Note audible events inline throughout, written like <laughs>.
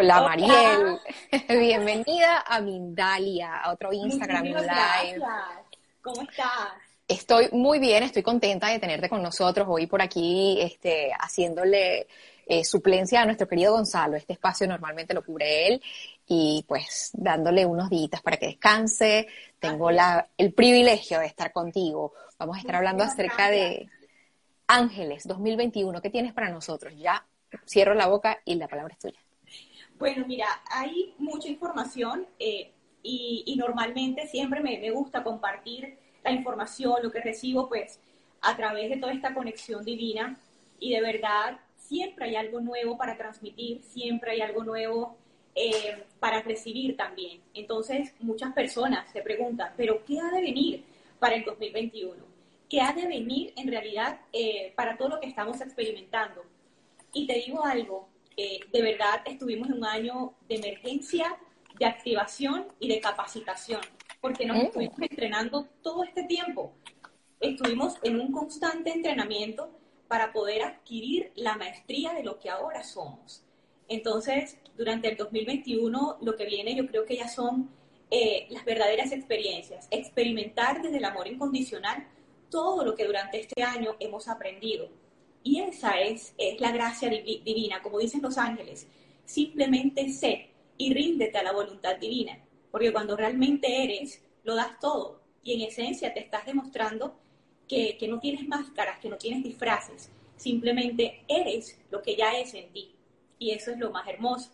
Hola Mariel, <laughs> bienvenida a Mindalia, a otro Instagram Live. gracias. ¿Cómo estás? Estoy muy bien, estoy contenta de tenerte con nosotros hoy por aquí, este, haciéndole eh, suplencia a nuestro querido Gonzalo. Este espacio normalmente lo cubre él y pues dándole unos días para que descanse. Tengo la, el privilegio de estar contigo. Vamos a estar hablando acerca de. Ángeles 2021. ¿Qué tienes para nosotros? Ya cierro la boca y la palabra es tuya. Bueno, mira, hay mucha información eh, y, normalmente siempre me, me gusta compartir la información, lo que recibo, pues a través de toda esta conexión divina y de verdad siempre hay algo nuevo para transmitir, siempre hay algo nuevo eh, para recibir también. Entonces, muchas personas se preguntan, ¿pero qué ha de venir para el 2021? ¿Qué ha de venir en realidad eh, para todo lo que estamos experimentando? Y te digo algo, eh, de verdad estuvimos en un año de emergencia, de activación y de capacitación, porque nos Mm. estuvimos entrenando todo este tiempo. Estuvimos en un constante entrenamiento para poder adquirir la maestría de lo que ahora somos. Entonces, durante el 2021, lo que viene yo creo que ya son eh, las verdaderas experiencias, experimentar desde el amor incondicional todo lo que durante este año hemos aprendido. Y esa es, es la gracia divi- divina, como dicen los ángeles. Simplemente sé y ríndete a la voluntad divina, porque cuando realmente eres, lo das todo. Y en esencia te estás demostrando que, que no tienes máscaras, que no tienes disfraces. Simplemente eres lo que ya es en ti. Y eso es lo más hermoso.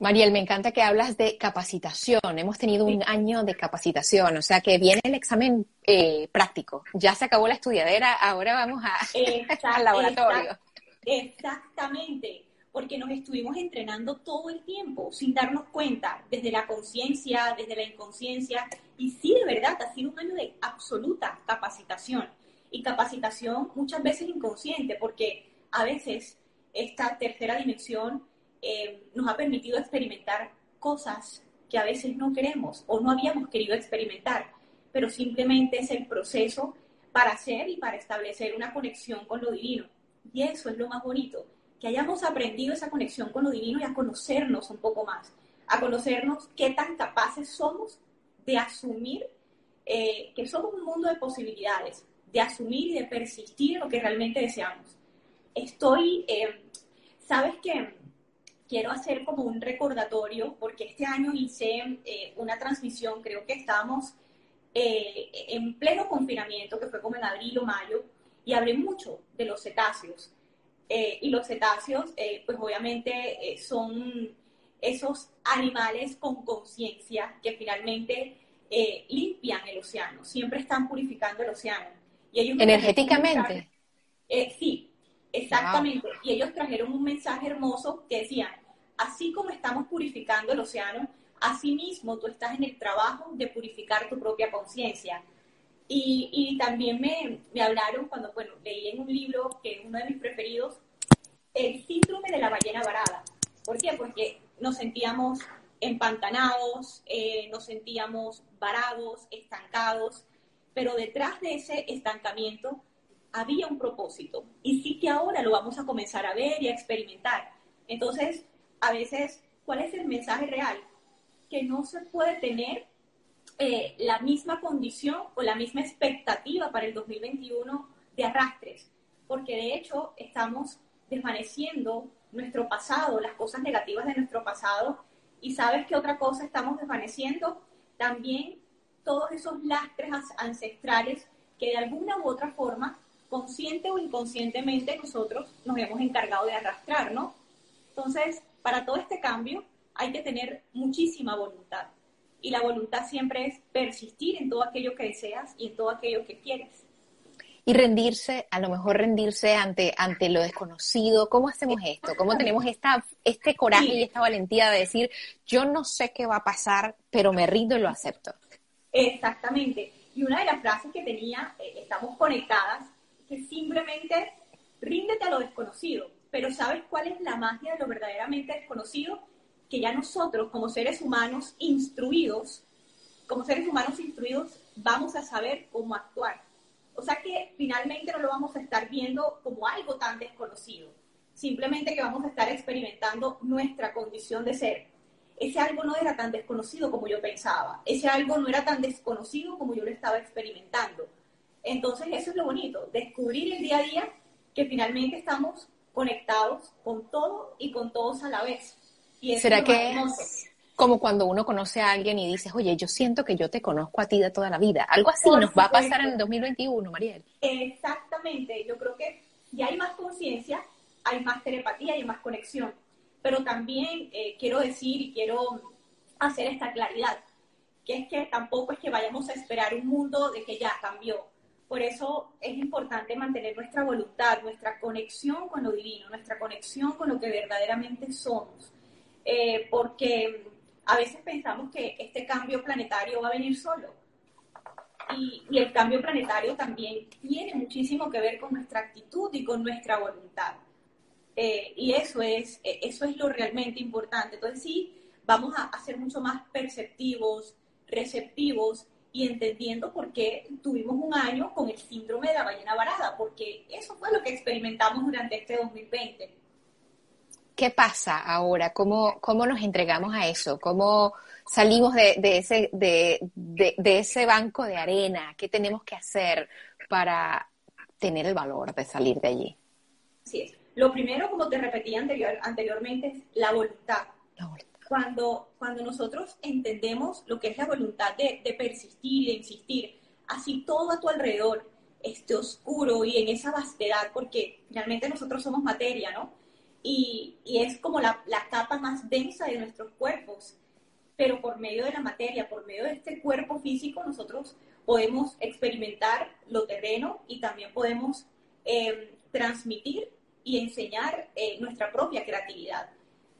Mariel, me encanta que hablas de capacitación. Hemos tenido un año de capacitación, o sea que viene el examen eh, práctico. Ya se acabó la estudiadera, ahora vamos a, <laughs> al laboratorio. exact- Exactamente, porque nos estuvimos entrenando todo el tiempo sin darnos cuenta, desde la conciencia, desde la inconsciencia, y sí, de verdad, ha sido un año de absoluta capacitación, y capacitación muchas veces inconsciente, porque a veces esta tercera dimensión eh, nos ha permitido experimentar cosas que a veces no queremos o no habíamos querido experimentar, pero simplemente es el proceso para hacer y para establecer una conexión con lo divino. Y eso es lo más bonito, que hayamos aprendido esa conexión con lo divino y a conocernos un poco más, a conocernos qué tan capaces somos de asumir eh, que somos un mundo de posibilidades, de asumir y de persistir en lo que realmente deseamos. Estoy, eh, sabes que quiero hacer como un recordatorio, porque este año hice eh, una transmisión, creo que estábamos eh, en pleno confinamiento, que fue como en abril o mayo, y hablé mucho de los cetáceos. Eh, y los cetáceos, eh, pues obviamente eh, son esos animales con conciencia que finalmente eh, limpian el océano, siempre están purificando el océano. Y ellos Energéticamente. sí, exactamente. Y ellos trajeron un mensaje hermoso que decían, así como estamos purificando el océano, así mismo tú estás en el trabajo de purificar tu propia conciencia. Y, y también me, me hablaron cuando, bueno, leí en un libro que es uno de mis preferidos, el síndrome de la ballena varada. ¿Por qué? Porque nos sentíamos empantanados, eh, nos sentíamos varados, estancados, pero detrás de ese estancamiento había un propósito. Y sí que ahora lo vamos a comenzar a ver y a experimentar. Entonces, a veces, ¿cuál es el mensaje real? Que no se puede tener eh, la misma condición o la misma expectativa para el 2021 de arrastres, porque de hecho estamos desvaneciendo nuestro pasado, las cosas negativas de nuestro pasado, y sabes qué otra cosa estamos desvaneciendo, también todos esos lastres as- ancestrales que de alguna u otra forma, consciente o inconscientemente, nosotros nos hemos encargado de arrastrar, ¿no? Entonces, para todo este cambio hay que tener muchísima voluntad. Y la voluntad siempre es persistir en todo aquello que deseas y en todo aquello que quieres. Y rendirse, a lo mejor rendirse ante, ante lo desconocido. ¿Cómo hacemos esto? ¿Cómo tenemos esta, este coraje y esta valentía de decir, yo no sé qué va a pasar, pero me rindo y lo acepto? Exactamente. Y una de las frases que tenía, eh, estamos conectadas, que simplemente ríndete a lo desconocido. Pero ¿sabes cuál es la magia de lo verdaderamente desconocido? Que ya nosotros, como seres humanos instruidos, como seres humanos instruidos, vamos a saber cómo actuar. O sea que finalmente no lo vamos a estar viendo como algo tan desconocido, simplemente que vamos a estar experimentando nuestra condición de ser. Ese algo no era tan desconocido como yo pensaba, ese algo no era tan desconocido como yo lo estaba experimentando. Entonces eso es lo bonito, descubrir el día a día que finalmente estamos conectados con todo y con todos a la vez. Y eso ¿Será es que es como cuando uno conoce a alguien y dices, oye, yo siento que yo te conozco a ti de toda la vida? Algo así Por nos va a pasar supuesto. en el 2021, Mariel. Exactamente, yo creo que ya hay más conciencia, hay más telepatía, hay más conexión, pero también eh, quiero decir y quiero hacer esta claridad, que es que tampoco es que vayamos a esperar un mundo de que ya cambió. Por eso es importante mantener nuestra voluntad, nuestra conexión con lo divino, nuestra conexión con lo que verdaderamente somos. Eh, porque a veces pensamos que este cambio planetario va a venir solo. Y, el cambio planetario también tiene muchísimo que ver con nuestra actitud y con nuestra voluntad. Eh, y eso es, eh, eso es lo realmente importante. Entonces sí, vamos a ser mucho más perceptivos, receptivos y entendiendo por qué tuvimos un año con el síndrome de la ballena varada, porque eso fue lo que experimentamos durante este 2020. ¿Qué pasa ahora? ¿Cómo, cómo nos entregamos a eso? ¿Cómo salimos de, de ese, de, de- de ese banco de arena? ¿Qué tenemos que hacer para tener el valor de salir de allí? Así es. Lo primero, como te repetí anterior, anteriormente, es la voluntad. La voluntad. Cuando, cuando nosotros entendemos lo que es la voluntad de, de persistir, de insistir, así todo a tu alrededor esté oscuro y en esa vastedad, porque finalmente nosotros somos materia, ¿no? Y, y es como la, la capa más densa de nuestros cuerpos, pero por medio de la materia, por medio de este cuerpo físico, nosotros podemos experimentar lo terreno y también podemos eh, transmitir y enseñar eh, nuestra propia creatividad.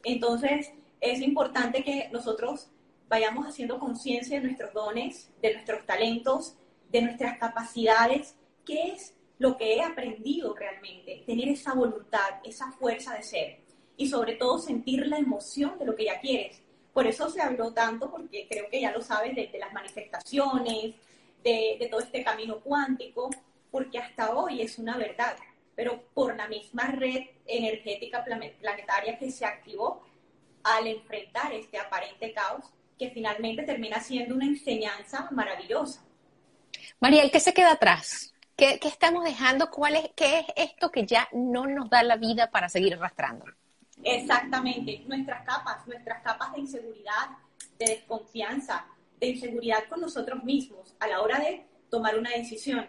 Entonces, es importante que nosotros vayamos haciendo conciencia de nuestros dones, de nuestros talentos, de nuestras capacidades, qué es lo que he aprendido realmente, tener esa voluntad, esa fuerza de ser y sobre todo sentir la emoción de lo que ya quieres. Por eso se habló tanto, porque creo que ya lo sabes, de, de las manifestaciones, de, de todo este camino cuántico, porque hasta hoy es una verdad, pero por la misma red energética plane- planetaria que se activó al enfrentar este aparente caos, que finalmente termina siendo una enseñanza maravillosa. Mariel, ¿qué se queda atrás? ¿Qué, qué estamos dejando? ¿Cuál es, ¿Qué es esto que ya no nos da la vida para seguir arrastrando? Exactamente, nuestras capas, nuestras capas de inseguridad, de desconfianza, de inseguridad con nosotros mismos a la hora de tomar una decisión.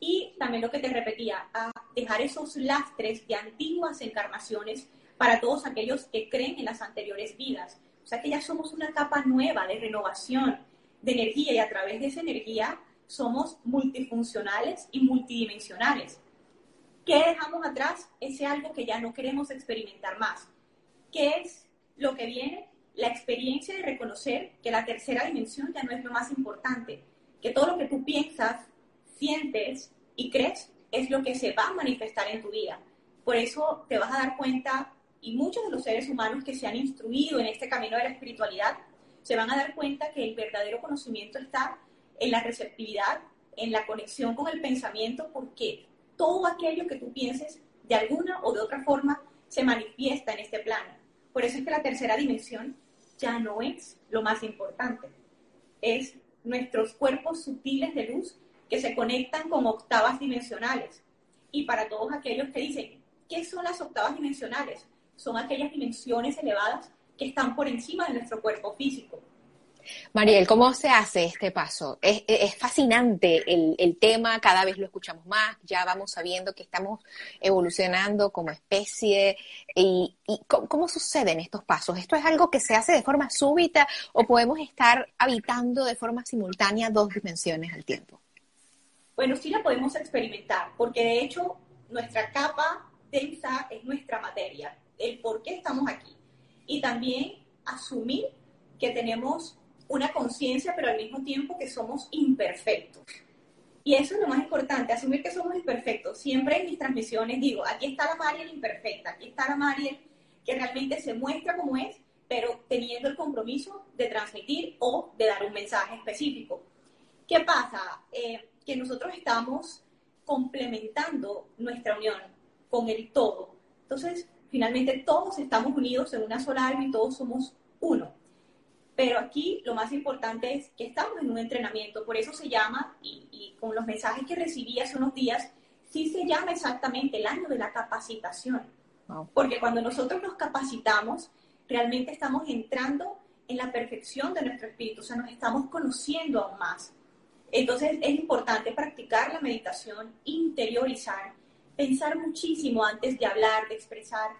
Y también lo que te repetía, a dejar esos lastres de antiguas encarnaciones para todos aquellos que creen en las anteriores vidas. O sea que ya somos una capa nueva de renovación, de energía y a través de esa energía somos multifuncionales y multidimensionales. ¿Qué dejamos atrás? Ese algo que ya no queremos experimentar más. ¿Qué es lo que viene? La experiencia de reconocer que la tercera dimensión ya no es lo más importante, que todo lo que tú piensas, sientes y crees es lo que se va a manifestar en tu vida. Por eso te vas a dar cuenta, y muchos de los seres humanos que se han instruido en este camino de la espiritualidad, se van a dar cuenta que el verdadero conocimiento está en la receptividad, en la conexión con el pensamiento, porque todo aquello que tú pienses de alguna o de otra forma se manifiesta en este plano. Por eso es que la tercera dimensión ya no es lo más importante, es nuestros cuerpos sutiles de luz que se conectan con octavas dimensionales. Y para todos aquellos que dicen, ¿qué son las octavas dimensionales? Son aquellas dimensiones elevadas que están por encima de nuestro cuerpo físico. Mariel, ¿cómo se hace este paso? Es, es fascinante el, el, tema, cada vez lo escuchamos más, ya vamos sabiendo que estamos evolucionando como especie. ¿Y, y ¿cómo, cómo, suceden estos pasos? ¿Esto es algo que se hace de forma súbita o podemos estar habitando de forma simultánea dos dimensiones al tiempo? Bueno, sí la podemos experimentar, porque de hecho nuestra capa densa es nuestra materia, el por qué estamos aquí. Y también asumir que tenemos una conciencia, pero al mismo tiempo que somos imperfectos. Y eso es lo más importante, asumir que somos imperfectos. Siempre en mis transmisiones digo, aquí está la Mariel imperfecta, aquí está la Mariel que realmente se muestra como es, pero teniendo el compromiso de transmitir o de dar un mensaje específico. ¿Qué pasa? Eh, que nosotros estamos complementando nuestra unión con el todo. Entonces, finalmente todos estamos unidos en una sola alma y todos somos uno. Pero aquí lo más importante es que estamos en un entrenamiento, por eso se llama, y, con los mensajes que recibí hace unos días, sí se llama exactamente el año de la capacitación. Porque cuando nosotros nos capacitamos, realmente estamos entrando en la perfección de nuestro espíritu, o sea, nos estamos conociendo aún más. Entonces es importante practicar la meditación, interiorizar, pensar muchísimo antes de hablar, de expresar,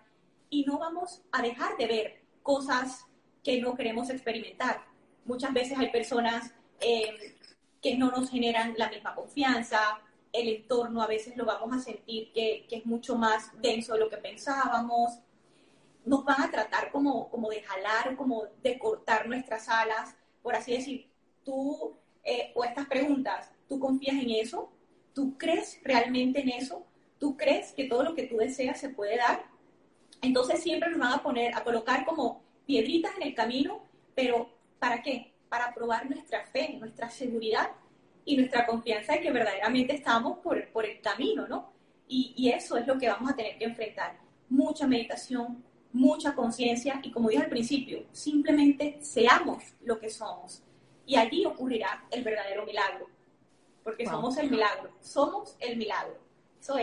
y no vamos a dejar de ver cosas que no queremos experimentar. Muchas veces hay personas eh, que no nos generan la misma confianza, el entorno a veces lo vamos a sentir que, que, es mucho más denso de lo que pensábamos, nos van a tratar como, como de jalar, como de cortar nuestras alas, por así decir, tú, eh, o estas preguntas, ¿tú confías en eso? ¿Tú crees realmente en eso? ¿Tú crees que todo lo que tú deseas se puede dar? Entonces siempre nos van a poner, a colocar como piedritas en el camino, pero ¿para qué? Para probar nuestra fe, nuestra seguridad y nuestra confianza de que verdaderamente estamos por, por el camino, ¿no? Y, y, eso es lo que vamos a tener que enfrentar. Mucha meditación, mucha conciencia y como dije al principio, simplemente seamos lo que somos. Y allí ocurrirá el verdadero milagro, porque somos el milagro, somos el milagro.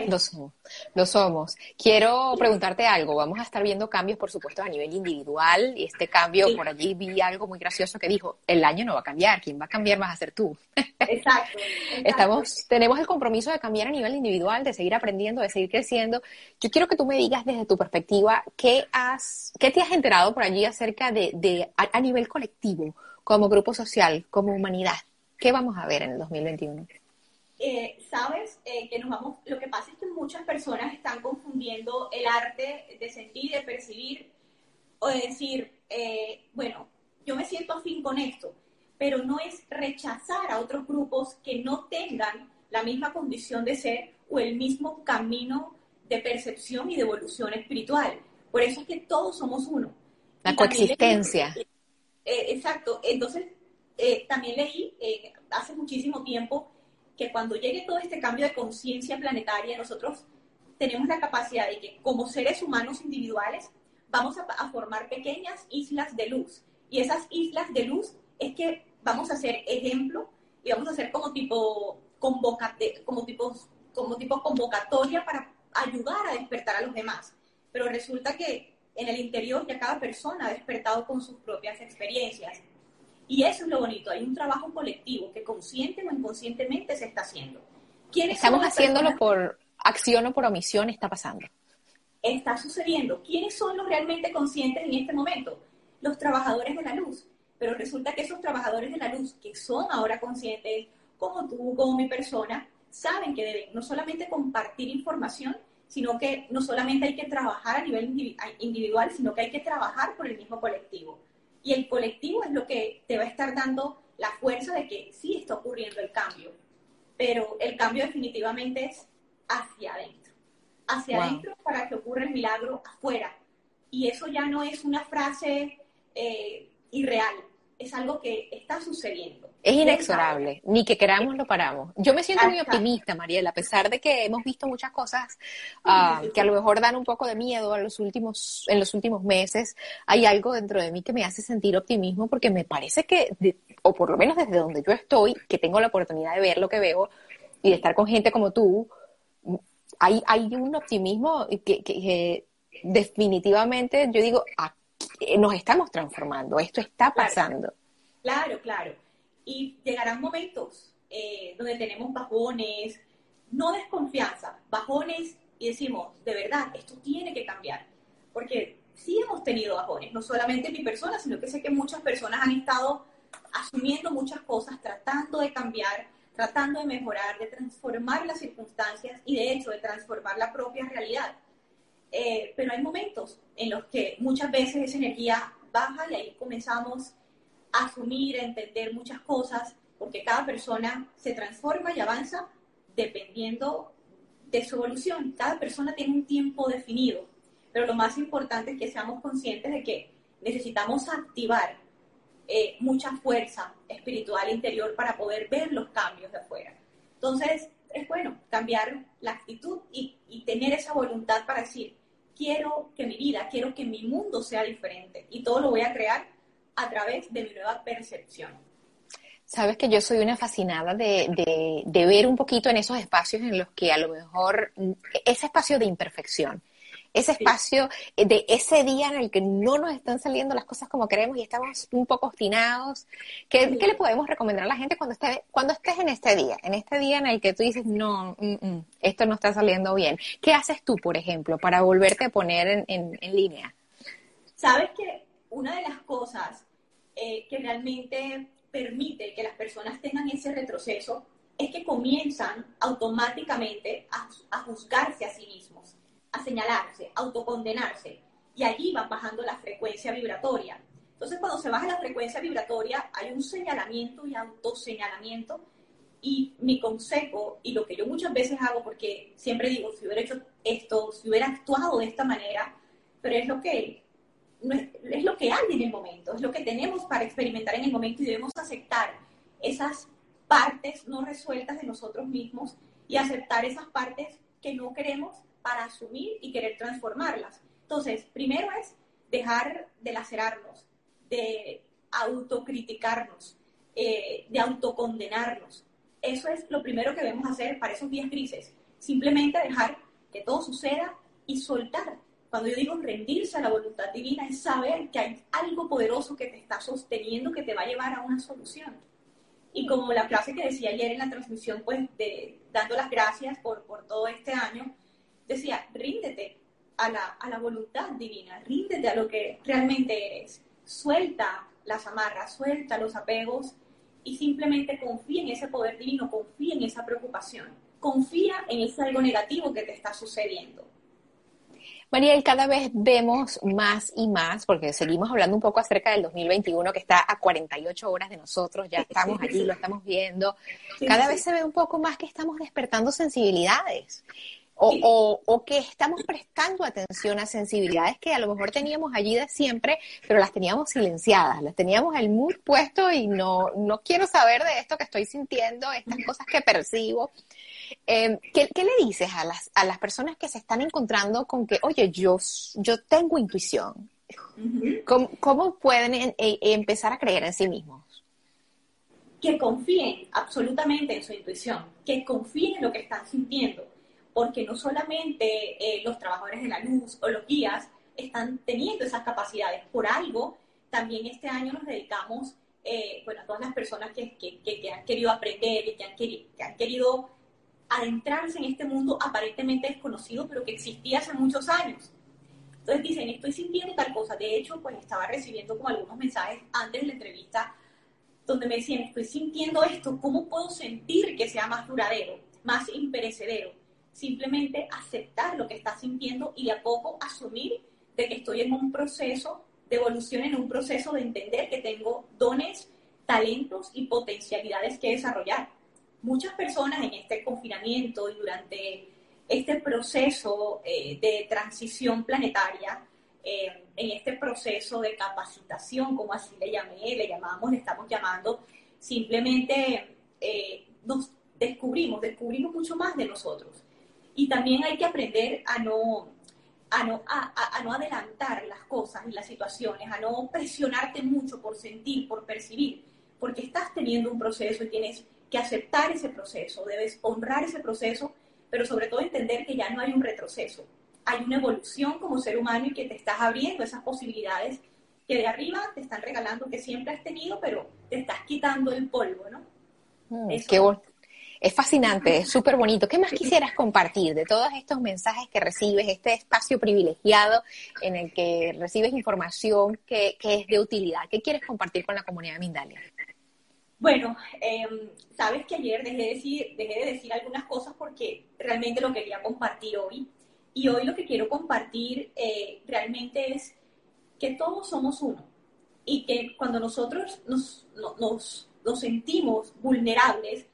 Lo somos, lo somos. Quiero preguntarte algo. Vamos a estar viendo cambios, por supuesto, a nivel individual. Y este cambio, por allí vi algo muy gracioso que dijo, el año no va a cambiar, quien va a cambiar vas a ser tú. <laughs> Exacto. Estamos, tenemos el compromiso de cambiar a nivel individual, de seguir aprendiendo, de seguir creciendo. Yo quiero que tú me digas desde tu perspectiva, ¿qué, has, qué te has enterado por allí acerca de, de a nivel colectivo, como grupo social, como humanidad? ¿Qué vamos a ver en el 2021? Eh, sabes eh, que nos vamos, lo que pasa es que muchas personas están confundiendo el arte de sentir, de percibir o de decir, eh, bueno, yo me siento afín con esto, pero no es rechazar a otros grupos que no tengan la misma condición de ser o el mismo camino de percepción y de evolución espiritual. Por eso es que todos somos uno. La coexistencia. exacto. Entonces, también leí hace muchísimo tiempo que cuando llegue todo este cambio de conciencia planetaria, nosotros tenemos la capacidad de que como seres humanos individuales vamos a, formar pequeñas islas de luz. Y esas islas de luz es que vamos a ser ejemplo y vamos a ser como tipo, convocate, como tipo, como tipo convocatoria para ayudar a despertar a los demás. Pero resulta que en el interior ya cada persona ha despertado con sus propias experiencias. Y eso es lo bonito, hay un trabajo colectivo que consciente o inconscientemente se está haciendo. Estamos haciéndolo por acción o por omisión, está pasando. Está sucediendo. ¿Quiénes son los realmente conscientes en este momento? Los trabajadores de la luz. Pero resulta que esos trabajadores de la luz, que son ahora conscientes, como tú, como mi persona, saben que deben no solamente compartir información, sino que no solamente hay que trabajar a nivel individual, sino que hay que trabajar por el mismo colectivo. Y el colectivo es lo que te va a estar dando la fuerza de que sí está ocurriendo el cambio, pero el cambio definitivamente es hacia adentro. Hacia adentro para que ocurra el milagro afuera. Y eso ya no es una frase eh, irreal, es algo que está sucediendo. Es inexorable, ni que queramos lo paramos. Yo me siento muy optimista, Mariela, a pesar de que hemos visto muchas cosas ah, que a lo mejor dan un poco de miedo en los últimos, en los últimos meses. Hay algo dentro de mí que me hace sentir optimismo porque me parece que, o por lo menos desde donde yo estoy, que tengo la oportunidad de ver lo que veo y de estar con gente como tú, hay, hay un optimismo que, definitivamente yo digo, nos estamos transformando, esto está pasando. Claro, claro. Y llegarán momentos eh, donde tenemos bajones, no desconfianza, bajones y decimos, de verdad, esto tiene que cambiar. Porque sí hemos tenido bajones, no solamente mi persona, sino que sé que muchas personas han estado asumiendo muchas cosas, tratando de cambiar, tratando de mejorar, de transformar las circunstancias y de hecho de transformar la propia realidad. Eh, pero hay momentos en los que muchas veces esa energía baja y ahí comenzamos a asumir, a entender muchas cosas, porque cada persona se transforma y avanza dependiendo de su evolución. Cada persona tiene un tiempo definido, pero lo más importante es que seamos conscientes de que necesitamos activar eh, mucha fuerza espiritual interior para poder ver los cambios de afuera. Entonces, es bueno cambiar la actitud y, y tener esa voluntad para decir, quiero que mi vida, quiero que mi mundo sea diferente y todo lo voy a crear a través de mi nueva percepción. Sabes que yo soy una fascinada de, de, de, ver un poquito en esos espacios en los que a lo mejor ese espacio de imperfección, ese espacio de ese día en el que no nos están saliendo las cosas como queremos y estamos un poco obstinados. ¿Qué, ¿qué le podemos recomendar a la gente cuando, esté, cuando estés en este día? En este día en el que tú dices, no, mm, mm, esto no está saliendo bien. ¿Qué haces tú, por ejemplo, para volverte a poner en, en, en línea? Sabes que una de las cosas eh, que realmente permite que las personas tengan ese retroceso es que comienzan automáticamente a, a juzgarse a sí mismos a señalarse, autocondenarse, y allí van bajando la frecuencia vibratoria. Entonces, cuando se baja la frecuencia vibratoria, hay un señalamiento y autoseñalamiento. Y mi consejo, y lo que yo muchas veces hago, porque siempre digo, si hubiera hecho esto, si hubiera actuado de esta manera, pero es lo que, es lo que hay en el momento, es lo que tenemos para experimentar en el momento y debemos aceptar esas partes no resueltas de nosotros mismos y aceptar esas partes que no queremos para asumir y querer transformarlas. Entonces, primero es dejar de lacerarnos, de autocriticarnos, eh, de autocondenarnos. Eso es lo primero que debemos hacer para esos días grises. Simplemente dejar que todo suceda y soltar. Cuando yo digo rendirse a la voluntad divina, es saber que hay algo poderoso que te está sosteniendo, que te va a llevar a una solución. Y como la frase que decía ayer en la transmisión, pues de, dando las gracias por, por todo este año, decía, ríndete a la, a la voluntad divina, ríndete a lo que realmente eres, suelta las amarras, suelta los apegos y simplemente confía en ese poder divino, confía en esa preocupación, confía en ese algo negativo que te está sucediendo. Mariel, cada vez vemos más y más, porque seguimos hablando un poco acerca del 2021 que está a 48 horas de nosotros, ya estamos allí, lo estamos viendo. Cada vez se ve un poco más que estamos despertando sensibilidades. O, o, o, que estamos prestando atención a sensibilidades que a lo mejor teníamos allí de siempre, pero las teníamos silenciadas, las teníamos el mood puesto y no, no quiero saber de esto que estoy sintiendo, estas cosas que percibo. Eh, ¿qué, ¿qué, le dices a las, a las personas que se están encontrando con que, oye, yo, yo tengo intuición? ¿Cómo, ¿Cómo, pueden en, en, empezar a creer en sí mismos? Que confíen absolutamente en su intuición, que confíen en lo que están sintiendo porque no solamente eh, los trabajadores de la luz o los guías están teniendo esas capacidades, por algo también este año nos dedicamos, eh, bueno, a todas las personas que, que, que, han querido aprender y que han, que han querido adentrarse en este mundo aparentemente desconocido, pero que existía hace muchos años. Entonces dicen, estoy sintiendo tal cosa. De hecho, pues estaba recibiendo como algunos mensajes antes de la entrevista donde me decían, estoy sintiendo esto, ¿cómo puedo sentir que sea más duradero, más imperecedero? Simplemente aceptar lo que estás sintiendo y de a poco asumir de que estoy en un proceso de evolución, en un proceso de entender que tengo dones, talentos y potencialidades que desarrollar. Muchas personas en este confinamiento y durante este proceso eh, de transición planetaria, eh, en este proceso de capacitación, como así le llamé, le llamamos, le estamos llamando, simplemente eh, nos descubrimos, descubrimos mucho más de nosotros. Y también hay que aprender a no, a no, a, a no adelantar las cosas y las situaciones, a no presionarte mucho por sentir, por percibir, porque estás teniendo un proceso y tienes que aceptar ese proceso, debes honrar ese proceso, pero sobre todo entender que ya no hay un retroceso, hay una evolución como ser humano y que te estás abriendo esas posibilidades que de arriba te están regalando que siempre has tenido, pero te estás quitando el polvo, ¿no? Mm, qué, bon es fascinante, es súper bonito. ¿Qué más quisieras compartir de todos estos mensajes que recibes, este espacio privilegiado en el que recibes información que, que es de utilidad? ¿Qué quieres compartir con la comunidad de Mindalia? Bueno, em, sabes que ayer dejé de, decir, dejé de decir algunas cosas porque realmente lo quería compartir hoy. Y hoy lo que quiero compartir eh, realmente es que todos somos uno y que cuando nosotros nos, nos, nos sentimos vulnerables,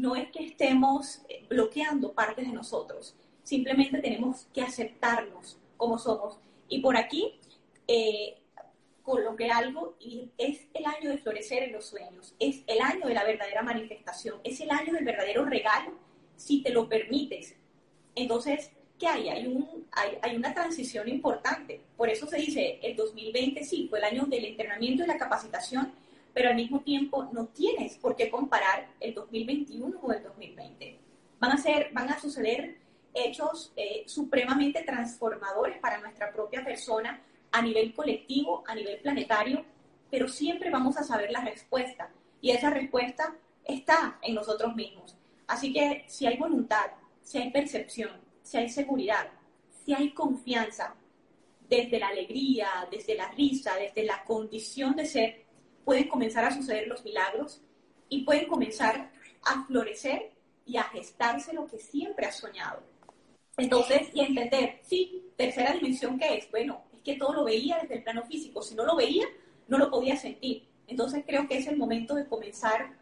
no es que estemos bloqueando partes de nosotros, simplemente tenemos que aceptarnos como somos. Y por aquí eh, coloqué algo y es el año de florecer en los sueños, es el año de la verdadera manifestación, es el año del verdadero regalo, si te lo permites. Entonces, ¿qué hay? Hay, un, hay, hay una transición importante. Por eso se dice, el 2020 sí, fue el año del entrenamiento y la capacitación, pero al mismo tiempo no tienes por qué comparar el 2021 con el 2020. Van a, ser, van a suceder hechos eh, supremamente transformadores para nuestra propia persona a nivel colectivo, a nivel planetario, pero siempre vamos a saber la respuesta y esa respuesta está en nosotros mismos. Así que si hay voluntad, si hay percepción, si hay seguridad, si hay confianza, desde la alegría, desde la risa, desde la condición de ser, pueden comenzar a suceder los milagros y pueden comenzar a florecer y a gestarse lo que siempre has soñado. Entonces, y entender, sí, tercera dimensión, ¿qué es? Bueno, es que todo lo veía desde el plano físico. Si no lo veía, no lo podía sentir. Entonces, creo que es el momento de comenzar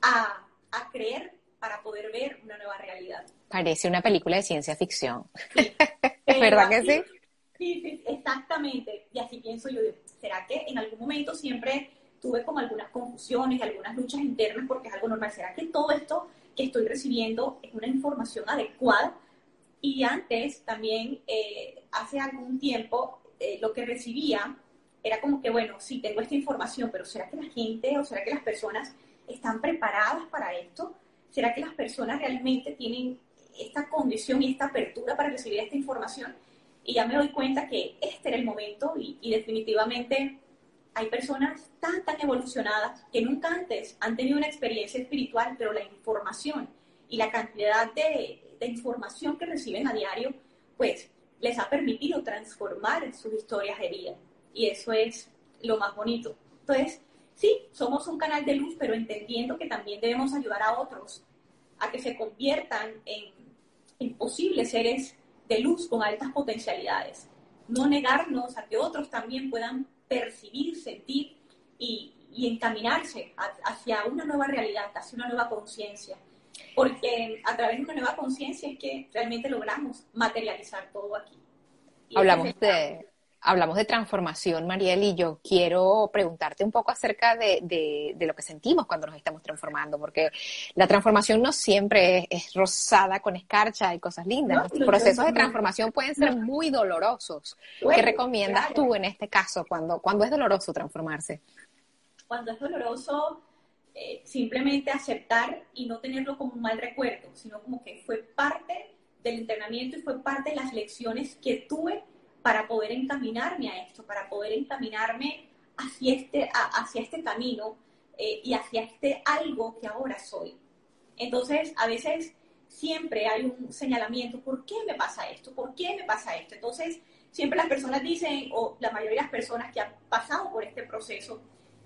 a, a creer para poder ver una nueva realidad. Parece una película de ciencia ficción. <laughs> ¿Es verdad que sí? Sí, sí, exactamente. Y así pienso yo, ¿será que en algún momento siempre tuve como algunas confusiones, algunas luchas internas porque es algo normal? ¿Será que todo esto que estoy recibiendo es una información adecuada? Y antes también, eh, hace algún tiempo, eh, lo que recibía era como que, bueno, sí, tengo esta información, pero ¿será que la gente o será que las personas están preparadas para esto? ¿Será que las personas realmente tienen esta condición y esta apertura para recibir esta información? Y ya me doy cuenta que este era el momento y, y definitivamente hay personas tan, tan evolucionadas que nunca antes han tenido una experiencia espiritual, pero la información y la cantidad de, de información que reciben a diario, pues les ha permitido transformar sus historias de vida. Y eso es lo más bonito. Entonces, sí, somos un canal de luz, pero entendiendo que también debemos ayudar a otros a que se conviertan en, en posibles seres de luz con altas potencialidades. No negarnos a que otros también puedan percibir, sentir y, y encaminarse hacia una nueva realidad, hacia una nueva conciencia porque a través de una nueva conciencia es que realmente logramos materializar todo aquí. hablamos de, hablamos de transformación, Mariel, y yo quiero preguntarte un poco acerca de, de, lo que sentimos cuando nos estamos transformando, porque la transformación no siempre es, rosada con escarcha y cosas lindas. Los procesos de transformación pueden ser muy dolorosos. ¿Qué recomiendas tú en este caso cuando, cuando es doloroso transformarse? Cuando es doloroso eh, simplemente aceptar y no tenerlo como un mal recuerdo, sino como que fue parte del entrenamiento y fue parte de las lecciones que tuve para poder encaminarme a esto, para poder encaminarme hacia este, hacia este camino eh, y hacia este algo que ahora soy. Entonces, a veces siempre hay un señalamiento, ¿por qué me pasa esto? ¿Por qué me pasa esto? Entonces, siempre las personas dicen, o la mayoría de las personas que han pasado por este proceso,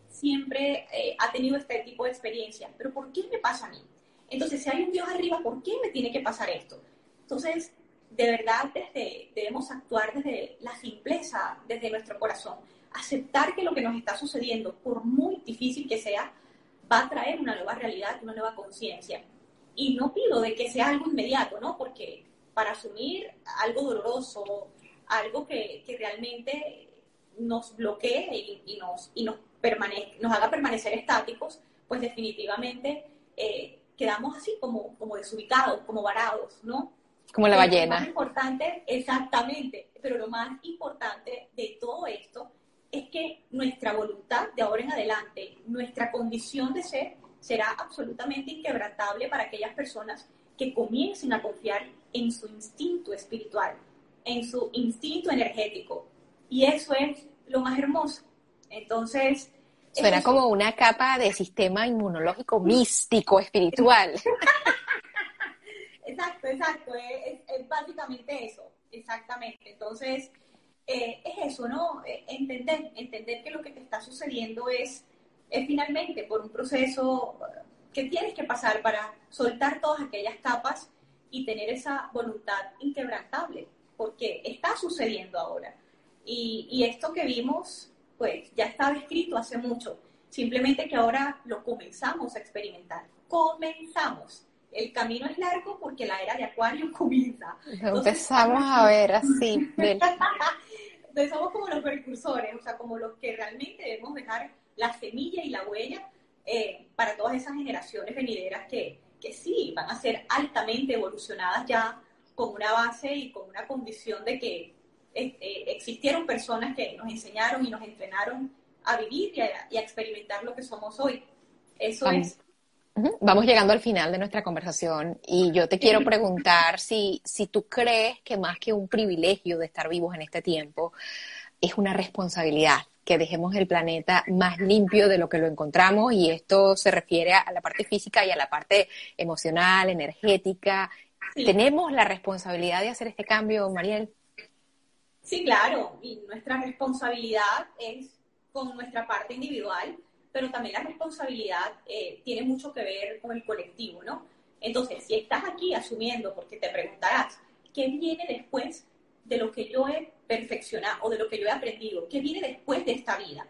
siempre eh, ha tenido este tipo de experiencia. Pero ¿por qué me pasa a mí? Entonces, si hay un Dios arriba, ¿por qué me tiene que pasar esto? Entonces, de verdad desde, debemos actuar desde la simpleza, desde nuestro corazón. Aceptar que lo que nos está sucediendo, por muy difícil que sea, va a traer una nueva realidad, una nueva conciencia. Y no pido de que sea algo inmediato, ¿no? Porque para asumir algo doloroso, algo que, que realmente nos bloquee y, nos, y nos nos haga permanecer estáticos, pues definitivamente eh, quedamos así como, como desubicados, como varados, ¿no? Como la ballena. Lo más importante, exactamente, pero lo más importante de todo esto es que nuestra voluntad de ahora en adelante, nuestra condición de ser, será absolutamente inquebrantable para aquellas personas que comiencen a confiar en su instinto espiritual, en su instinto energético. Y eso es lo más hermoso. Entonces, Suena como una capa de sistema inmunológico místico, espiritual. <laughs> exacto, exacto, es, básicamente eso, exactamente. Entonces, eh, es eso, ¿no? Eh, entender, entender que lo que te está sucediendo es es finalmente por un proceso que tienes que pasar para soltar todas aquellas capas y tener esa voluntad inquebrantable, porque está sucediendo ahora. Y, y esto que vimos, pues ya estaba escrito hace mucho, simplemente que ahora lo comenzamos a experimentar. Comenzamos. El camino es largo porque la era de Acuario <laughs> comienza. Empezamos a <laughs> ver así. Entonces somos como los precursores, o sea, como los que realmente debemos dejar la semilla y la huella eh, para todas esas generaciones venideras que, que sí van a ser altamente evolucionadas ya con una base y con una condición de que este, existieron personas que nos enseñaron y nos entrenaron a vivir y a, experimentar lo que somos hoy. Eso es. Vamos llegando al final de nuestra conversación y yo te quiero <laughs> preguntar si, si tú crees que más que un privilegio de estar vivos en este tiempo, es una responsabilidad que dejemos el planeta más limpio de lo que lo encontramos y esto se refiere a la parte física y a la parte emocional, energética. ¿Tenemos la responsabilidad de hacer este cambio, Mariel? Sí, claro, y nuestra responsabilidad es con nuestra parte individual, pero también la responsabilidad eh, tiene mucho que ver con el colectivo, ¿no? Entonces, si estás aquí asumiendo, porque te preguntarás, ¿qué viene después de lo que yo he perfeccionado o de lo que yo he aprendido? ¿Qué viene después de esta vida?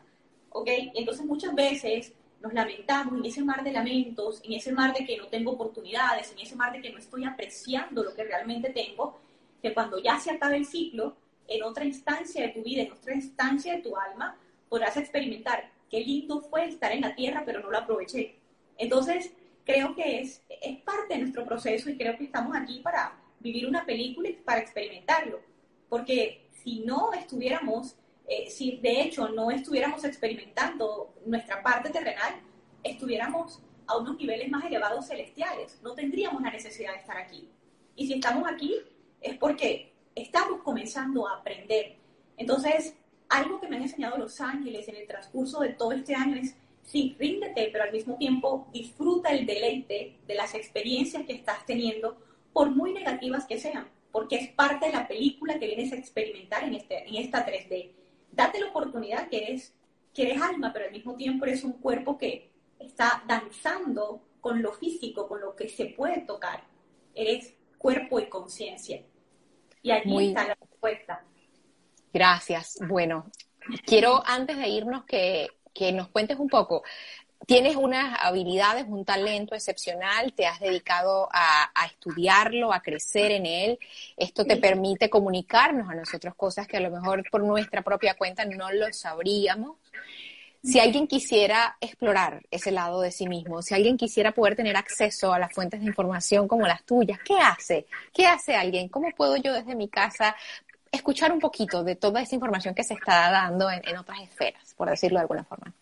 ¿Ok? Entonces, muchas veces nos lamentamos en ese mar de lamentos, en ese mar de que no tengo oportunidades, en ese mar de que no estoy apreciando lo que realmente tengo, que cuando ya se acabe el ciclo, en otra instancia de tu vida, en otra instancia de tu alma, podrás experimentar qué lindo fue estar en la tierra, pero no lo aproveché. Entonces, creo que es, parte de nuestro proceso y creo que estamos aquí para vivir una película y para experimentarlo. Porque si no estuviéramos, eh, si de hecho no estuviéramos experimentando nuestra parte terrenal, estuviéramos a unos niveles más elevados celestiales. No tendríamos la necesidad de estar aquí. Y si estamos aquí es porque estamos comenzando a aprender. Entonces, algo que me han enseñado los ángeles en el transcurso de todo este año es, sí, ríndete, pero al mismo tiempo disfruta el deleite de las experiencias que estás teniendo, por muy negativas que sean, porque es parte de la película que vienes a experimentar en, este, en esta 3D. Date la oportunidad que eres, que eres alma, pero al mismo tiempo eres un cuerpo que está danzando con lo físico, con lo que se puede tocar. Eres cuerpo y conciencia. Y allí está la respuesta. Gracias. Bueno, quiero antes de irnos que, nos cuentes un poco. Tienes unas habilidades, un talento excepcional, te has dedicado a, estudiarlo, a crecer en él. Esto te permite comunicarnos a nosotros cosas que a lo mejor por nuestra propia cuenta no lo sabríamos. Si alguien quisiera explorar ese lado de sí mismo, si alguien quisiera poder tener acceso a las fuentes de información como las tuyas, ¿qué hace? ¿Qué hace alguien? ¿Cómo puedo yo desde mi casa escuchar un poquito de toda esa información que se está dando en, otras esferas, por decirlo de alguna forma?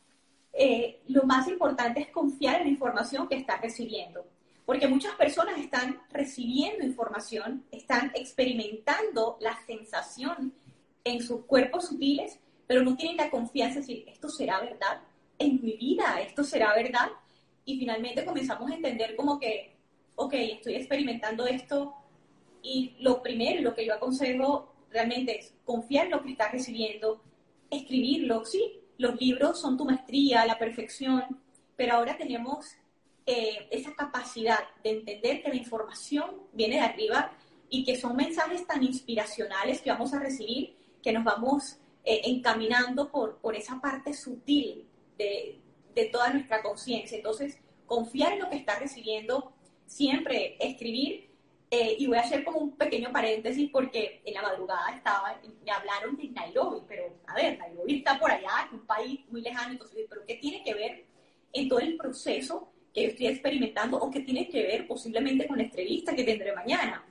Eh, lo más importante es confiar en la información que estás recibiendo, porque muchas personas están recibiendo información, están experimentando la sensación en sus cuerpos sutiles pero no tienen la confianza de decir, esto será verdad en mi vida, esto será verdad. Y finalmente comenzamos a entender como que, ok, estoy experimentando esto y lo primero, lo que yo aconsejo realmente es confiar en lo que estás recibiendo, escribirlo, sí, los libros son tu maestría, la perfección, pero ahora tenemos eh, esa capacidad de entender que la información viene de arriba y que son mensajes tan inspiracionales que vamos a recibir que nos vamos eh, encaminando por, por esa parte sutil de, de toda nuestra conciencia. Entonces, confiar en lo que está recibiendo, siempre escribir, eh, y voy a hacer como un pequeño paréntesis porque en la madrugada estaba, me hablaron de Nairobi, pero a ver, Nairobi está por allá, un país muy lejano, entonces, pero ¿qué tiene que ver en todo el proceso que yo estoy experimentando o qué tiene que ver posiblemente con la entrevista que tendré mañana?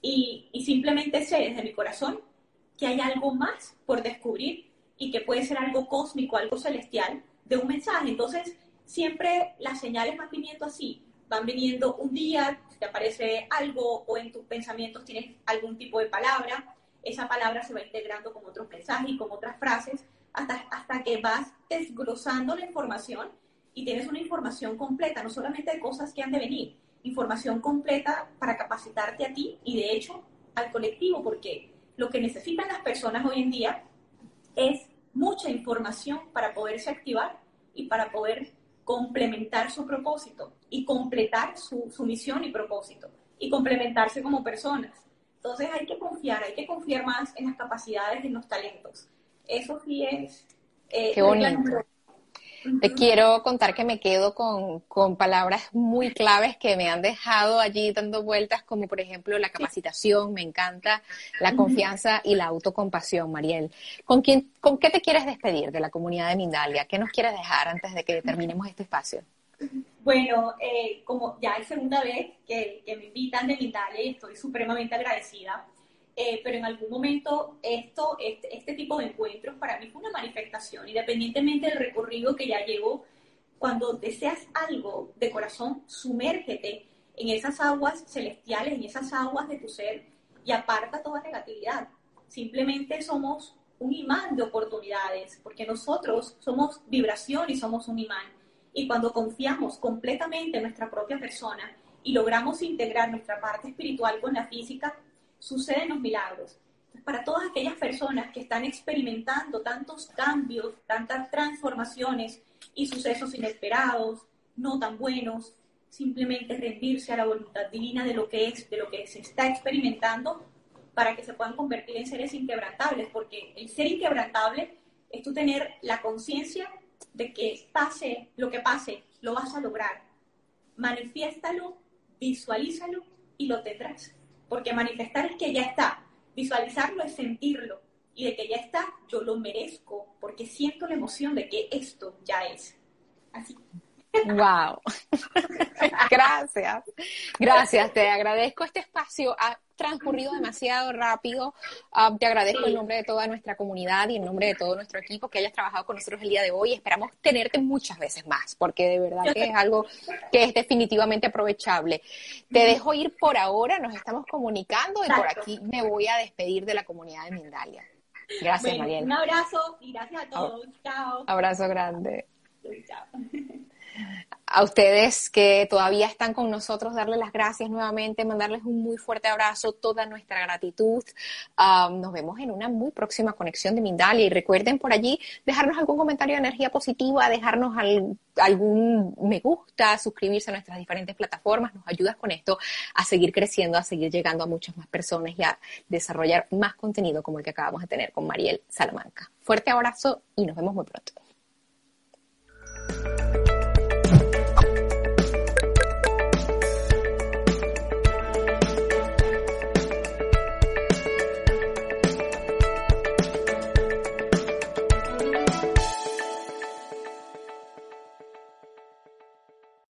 Y, y simplemente sé desde mi corazón que hay algo más por descubrir y que puede ser algo cósmico, algo celestial de un mensaje. Entonces, siempre las señales van viniendo así, van viniendo un día, te aparece algo o en tus pensamientos tienes algún tipo de palabra, esa palabra se va integrando con otros mensajes y con otras frases hasta, hasta que vas desglosando la información y tienes una información completa, no solamente de cosas que han de venir, información completa para capacitarte a ti y de hecho al colectivo, porque lo que necesitan las personas hoy en día es mucha información para poderse activar y para poder complementar su propósito y completar su, su misión y propósito y complementarse como personas. Entonces hay que confiar, hay que confiar más en las capacidades, en los talentos. Eso sí es... Eh, Qué bonito. Te quiero contar que me quedo con, con, palabras muy claves que me han dejado allí dando vueltas, como por ejemplo la capacitación, me encanta, la confianza y la autocompasión, Mariel. ¿Con, quién, ¿Con qué te quieres despedir de la comunidad de Mindalia? ¿Qué nos quieres dejar antes de que terminemos este espacio? Bueno, eh, como ya es segunda vez que, que me invitan de Mindalia y estoy supremamente agradecida. Eh, pero en algún momento esto, este, este, tipo de encuentros para mí fue una manifestación, independientemente del recorrido que ya llevo, cuando deseas algo de corazón, sumérgete en esas aguas celestiales, en esas aguas de tu ser y aparta toda negatividad. Simplemente somos un imán de oportunidades, porque nosotros somos vibración y somos un imán. Y cuando confiamos completamente en nuestra propia persona y logramos integrar nuestra parte espiritual con la física, suceden los milagros. Para todas aquellas personas que están experimentando tantos cambios, tantas transformaciones y sucesos inesperados, no tan buenos, simplemente rendirse a la voluntad divina de lo que es, de lo que se está experimentando, para que se puedan convertir en seres inquebrantables, porque el ser inquebrantable es tú tener la conciencia de que pase lo que pase, lo vas a lograr. Manifiéstalo, visualízalo y lo tendrás porque manifestar es que ya está, visualizarlo es sentirlo, y de que ya está, yo lo merezco, porque siento la emoción de que esto ya es. Así. Wow. <laughs> Gracias. Gracias, te agradezco este espacio. Transcurrido demasiado rápido. Ah, te agradezco en nombre de toda nuestra comunidad y en nombre de todo nuestro equipo que hayas trabajado con nosotros el día de hoy. Esperamos tenerte muchas veces más, porque de verdad que es algo que es definitivamente aprovechable. Te dejo ir por ahora, nos estamos comunicando y por aquí me voy a despedir de la comunidad de Mindalia. Gracias, Mariela. Un abrazo y gracias a todos. Chao. Abrazo grande. Chao a ustedes que todavía están con nosotros, darles las gracias nuevamente, mandarles un muy fuerte abrazo, toda nuestra gratitud. nos vemos en una muy próxima conexión de Mindalia y recuerden por allí dejarnos algún comentario de energía positiva, dejarnos algún me gusta, suscribirse a nuestras diferentes plataformas, nos ayudas con esto a seguir creciendo, a seguir llegando a muchas más personas y a desarrollar más contenido como el que acabamos de tener con Mariel Salamanca. Fuerte abrazo y nos vemos muy pronto.